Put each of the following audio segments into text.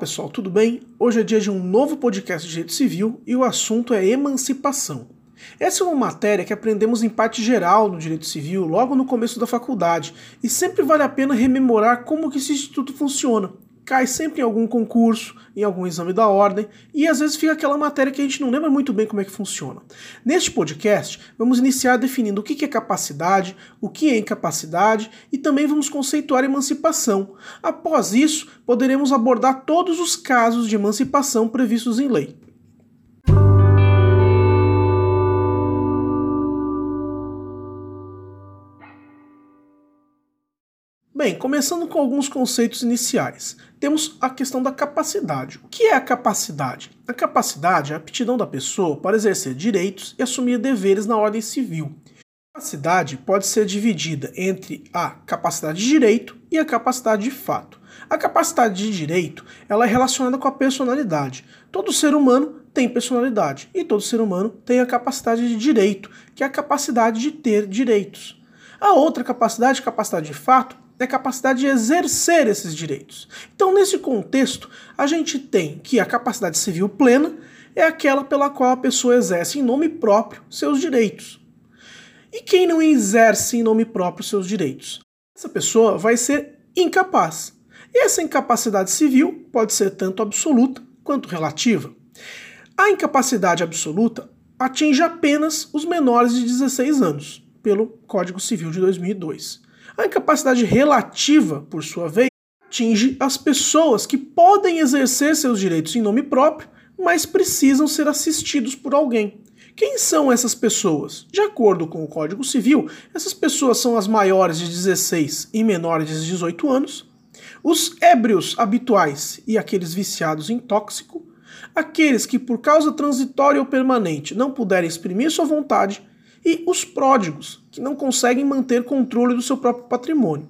Pessoal, tudo bem? Hoje é dia de um novo podcast de Direito Civil e o assunto é emancipação. Essa é uma matéria que aprendemos em parte geral no Direito Civil logo no começo da faculdade e sempre vale a pena rememorar como que esse instituto funciona, cai sempre em algum concurso, em algum exame da ordem, e às vezes fica aquela matéria que a gente não lembra muito bem como é que funciona. Neste podcast, vamos iniciar definindo o que é capacidade, o que é incapacidade e também vamos conceituar emancipação. Após isso, poderemos abordar todos os casos de emancipação previstos em lei. Bem, começando com alguns conceitos iniciais. Temos a questão da capacidade. O que é a capacidade? A capacidade é a aptidão da pessoa para exercer direitos e assumir deveres na ordem civil. A capacidade pode ser dividida entre a capacidade de direito e a capacidade de fato. A capacidade de direito ela é relacionada com a personalidade. Todo ser humano tem personalidade e todo ser humano tem a capacidade de direito, que é a capacidade de ter direitos. A outra capacidade, capacidade de fato, é a capacidade de exercer esses direitos. Então, nesse contexto, a gente tem que a capacidade civil plena é aquela pela qual a pessoa exerce em nome próprio seus direitos. E quem não exerce em nome próprio seus direitos? Essa pessoa vai ser incapaz. E essa incapacidade civil pode ser tanto absoluta quanto relativa. A incapacidade absoluta atinge apenas os menores de 16 anos, pelo Código Civil de 2002. A incapacidade relativa, por sua vez, atinge as pessoas que podem exercer seus direitos em nome próprio, mas precisam ser assistidos por alguém. Quem são essas pessoas? De acordo com o Código Civil, essas pessoas são as maiores de 16 e menores de 18 anos, os ébrios habituais e aqueles viciados em tóxico, aqueles que por causa transitória ou permanente não puderem exprimir sua vontade e os pródigos, que não conseguem manter controle do seu próprio patrimônio.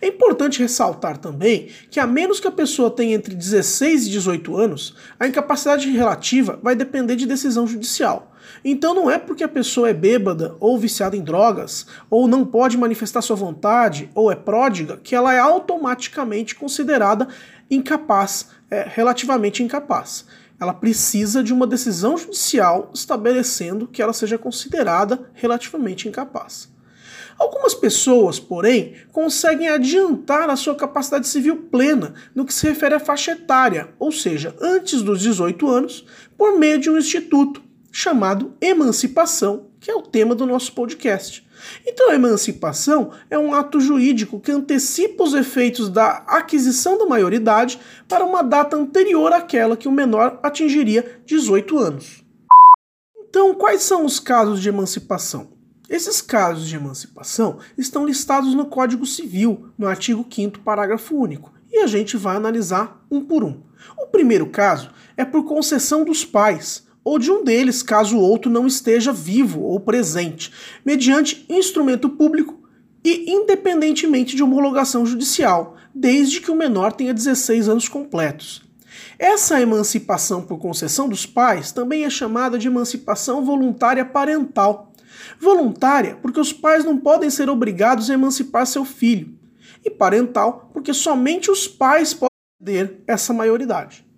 É importante ressaltar também que, a menos que a pessoa tenha entre 16 e 18 anos, a incapacidade relativa vai depender de decisão judicial. Então não é porque a pessoa é bêbada ou viciada em drogas, ou não pode manifestar sua vontade, ou é pródiga, que ela é automaticamente considerada incapaz, é, relativamente incapaz ela precisa de uma decisão judicial estabelecendo que ela seja considerada relativamente incapaz. Algumas pessoas, porém, conseguem adiantar a sua capacidade civil plena no que se refere à faixa etária, ou seja, antes dos 18 anos, por meio de um instituto chamado emancipação, que é o tema do nosso podcast. Então, a emancipação é um ato jurídico que antecipa os efeitos da aquisição da maioridade para uma data anterior àquela que o menor atingiria 18 anos. Então, quais são os casos de emancipação? Esses casos de emancipação estão listados no Código Civil, no artigo 5, parágrafo único, e a gente vai analisar um por um. O primeiro caso é por concessão dos pais ou de um deles, caso o outro não esteja vivo ou presente, mediante instrumento público e independentemente de homologação judicial, desde que o menor tenha 16 anos completos. Essa emancipação por concessão dos pais também é chamada de emancipação voluntária parental. Voluntária porque os pais não podem ser obrigados a emancipar seu filho, e parental porque somente os pais podem ter essa maioridade.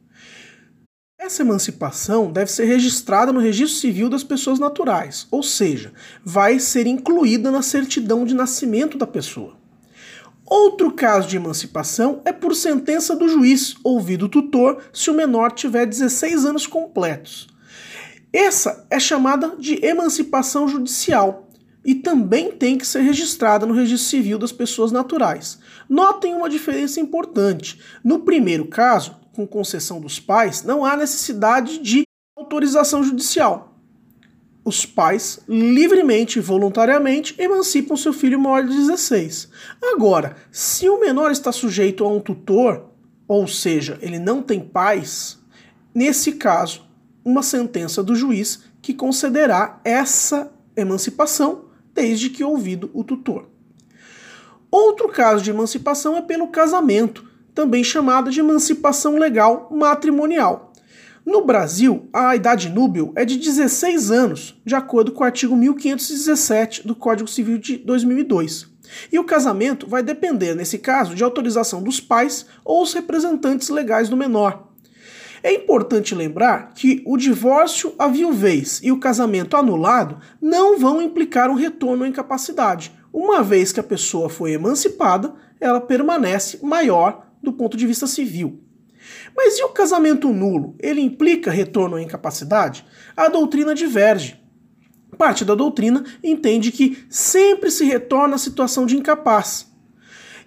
Essa emancipação deve ser registrada no registro civil das pessoas naturais, ou seja, vai ser incluída na certidão de nascimento da pessoa. Outro caso de emancipação é por sentença do juiz, ouvido o tutor, se o menor tiver 16 anos completos. Essa é chamada de emancipação judicial e também tem que ser registrada no registro civil das pessoas naturais. Notem uma diferença importante. No primeiro caso, com concessão dos pais, não há necessidade de autorização judicial. Os pais, livremente e voluntariamente, emancipam seu filho maior de 16. Agora, se o menor está sujeito a um tutor, ou seja, ele não tem pais, nesse caso, uma sentença do juiz que concederá essa emancipação desde que ouvido o tutor. Outro caso de emancipação é pelo casamento, também chamada de emancipação legal matrimonial. No Brasil, a idade núbil é de 16 anos, de acordo com o artigo 1517 do Código Civil de 2002. E o casamento vai depender, nesse caso, de autorização dos pais ou os representantes legais do menor. É importante lembrar que o divórcio, a viuvez e o casamento anulado não vão implicar um retorno à incapacidade. Uma vez que a pessoa foi emancipada, ela permanece maior do ponto de vista civil. Mas e o casamento nulo? Ele implica retorno à incapacidade? A doutrina diverge. Parte da doutrina entende que sempre se retorna à situação de incapaz.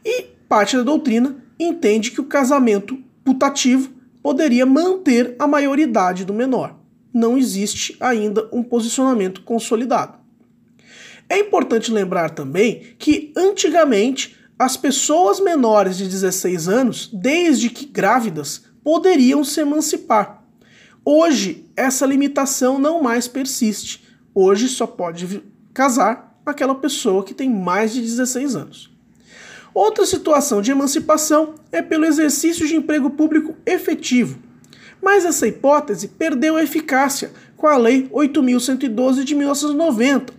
E parte da doutrina entende que o casamento putativo poderia manter a maioridade do menor. Não existe ainda um posicionamento consolidado. É importante lembrar também que antigamente as pessoas menores de 16 anos, desde que grávidas, poderiam se emancipar. Hoje, essa limitação não mais persiste. Hoje só pode casar aquela pessoa que tem mais de 16 anos. Outra situação de emancipação é pelo exercício de emprego público efetivo. Mas essa hipótese perdeu eficácia com a Lei 8.112 de 1990,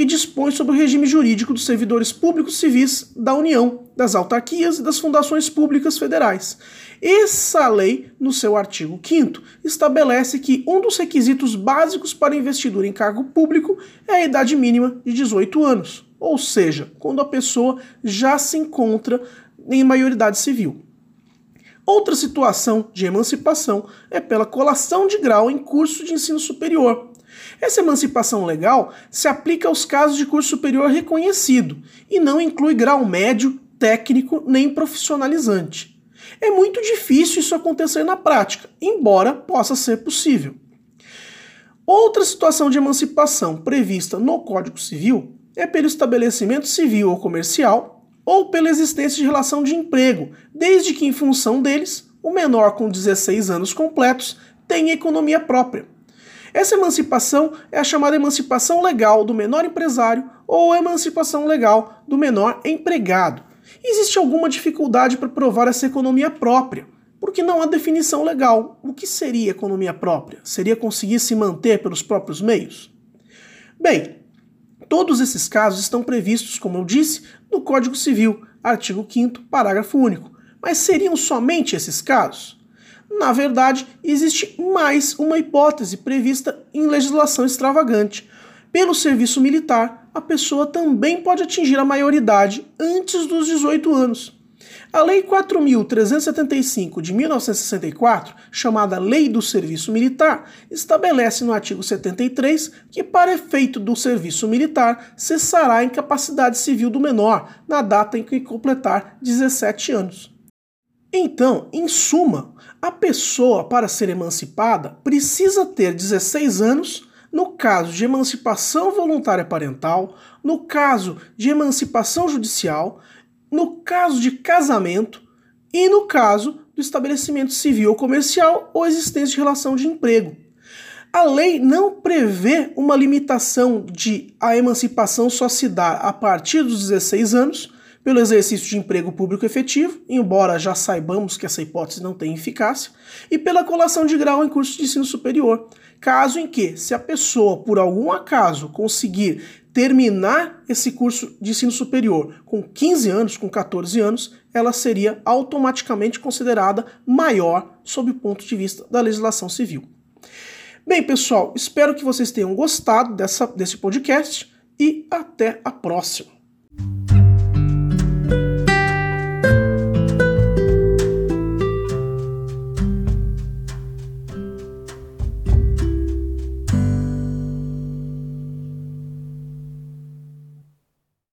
que dispõe sobre o regime jurídico dos servidores públicos civis da União, das autarquias e das fundações públicas federais. Essa lei, no seu artigo 5, estabelece que um dos requisitos básicos para investidura em cargo público é a idade mínima de 18 anos ou seja, quando a pessoa já se encontra em maioridade civil. Outra situação de emancipação é pela colação de grau em curso de ensino superior. Essa emancipação legal se aplica aos casos de curso superior reconhecido e não inclui grau médio, técnico nem profissionalizante. É muito difícil isso acontecer na prática, embora possa ser possível. Outra situação de emancipação prevista no Código Civil é pelo estabelecimento civil ou comercial ou pela existência de relação de emprego, desde que, em função deles, o menor com 16 anos completos tenha economia própria. Essa emancipação é a chamada emancipação legal do menor empresário ou emancipação legal do menor empregado. Existe alguma dificuldade para provar essa economia própria, porque não há definição legal. O que seria economia própria? Seria conseguir se manter pelos próprios meios? Bem, Todos esses casos estão previstos, como eu disse, no Código Civil, artigo 5, parágrafo único. Mas seriam somente esses casos? Na verdade, existe mais uma hipótese prevista em legislação extravagante. Pelo serviço militar, a pessoa também pode atingir a maioridade antes dos 18 anos. A Lei 4.375 de 1964, chamada Lei do Serviço Militar, estabelece no artigo 73 que, para efeito do serviço militar, cessará a incapacidade civil do menor na data em que completar 17 anos. Então, em suma, a pessoa, para ser emancipada, precisa ter 16 anos no caso de emancipação voluntária parental, no caso de emancipação judicial no caso de casamento e no caso do estabelecimento civil ou comercial ou existência de relação de emprego. A lei não prevê uma limitação de a emancipação só se dar a partir dos 16 anos pelo exercício de emprego público efetivo, embora já saibamos que essa hipótese não tem eficácia, e pela colação de grau em curso de ensino superior, caso em que, se a pessoa por algum acaso conseguir terminar esse curso de ensino superior com 15 anos, com 14 anos, ela seria automaticamente considerada maior sob o ponto de vista da legislação civil. Bem, pessoal, espero que vocês tenham gostado dessa, desse podcast e até a próxima.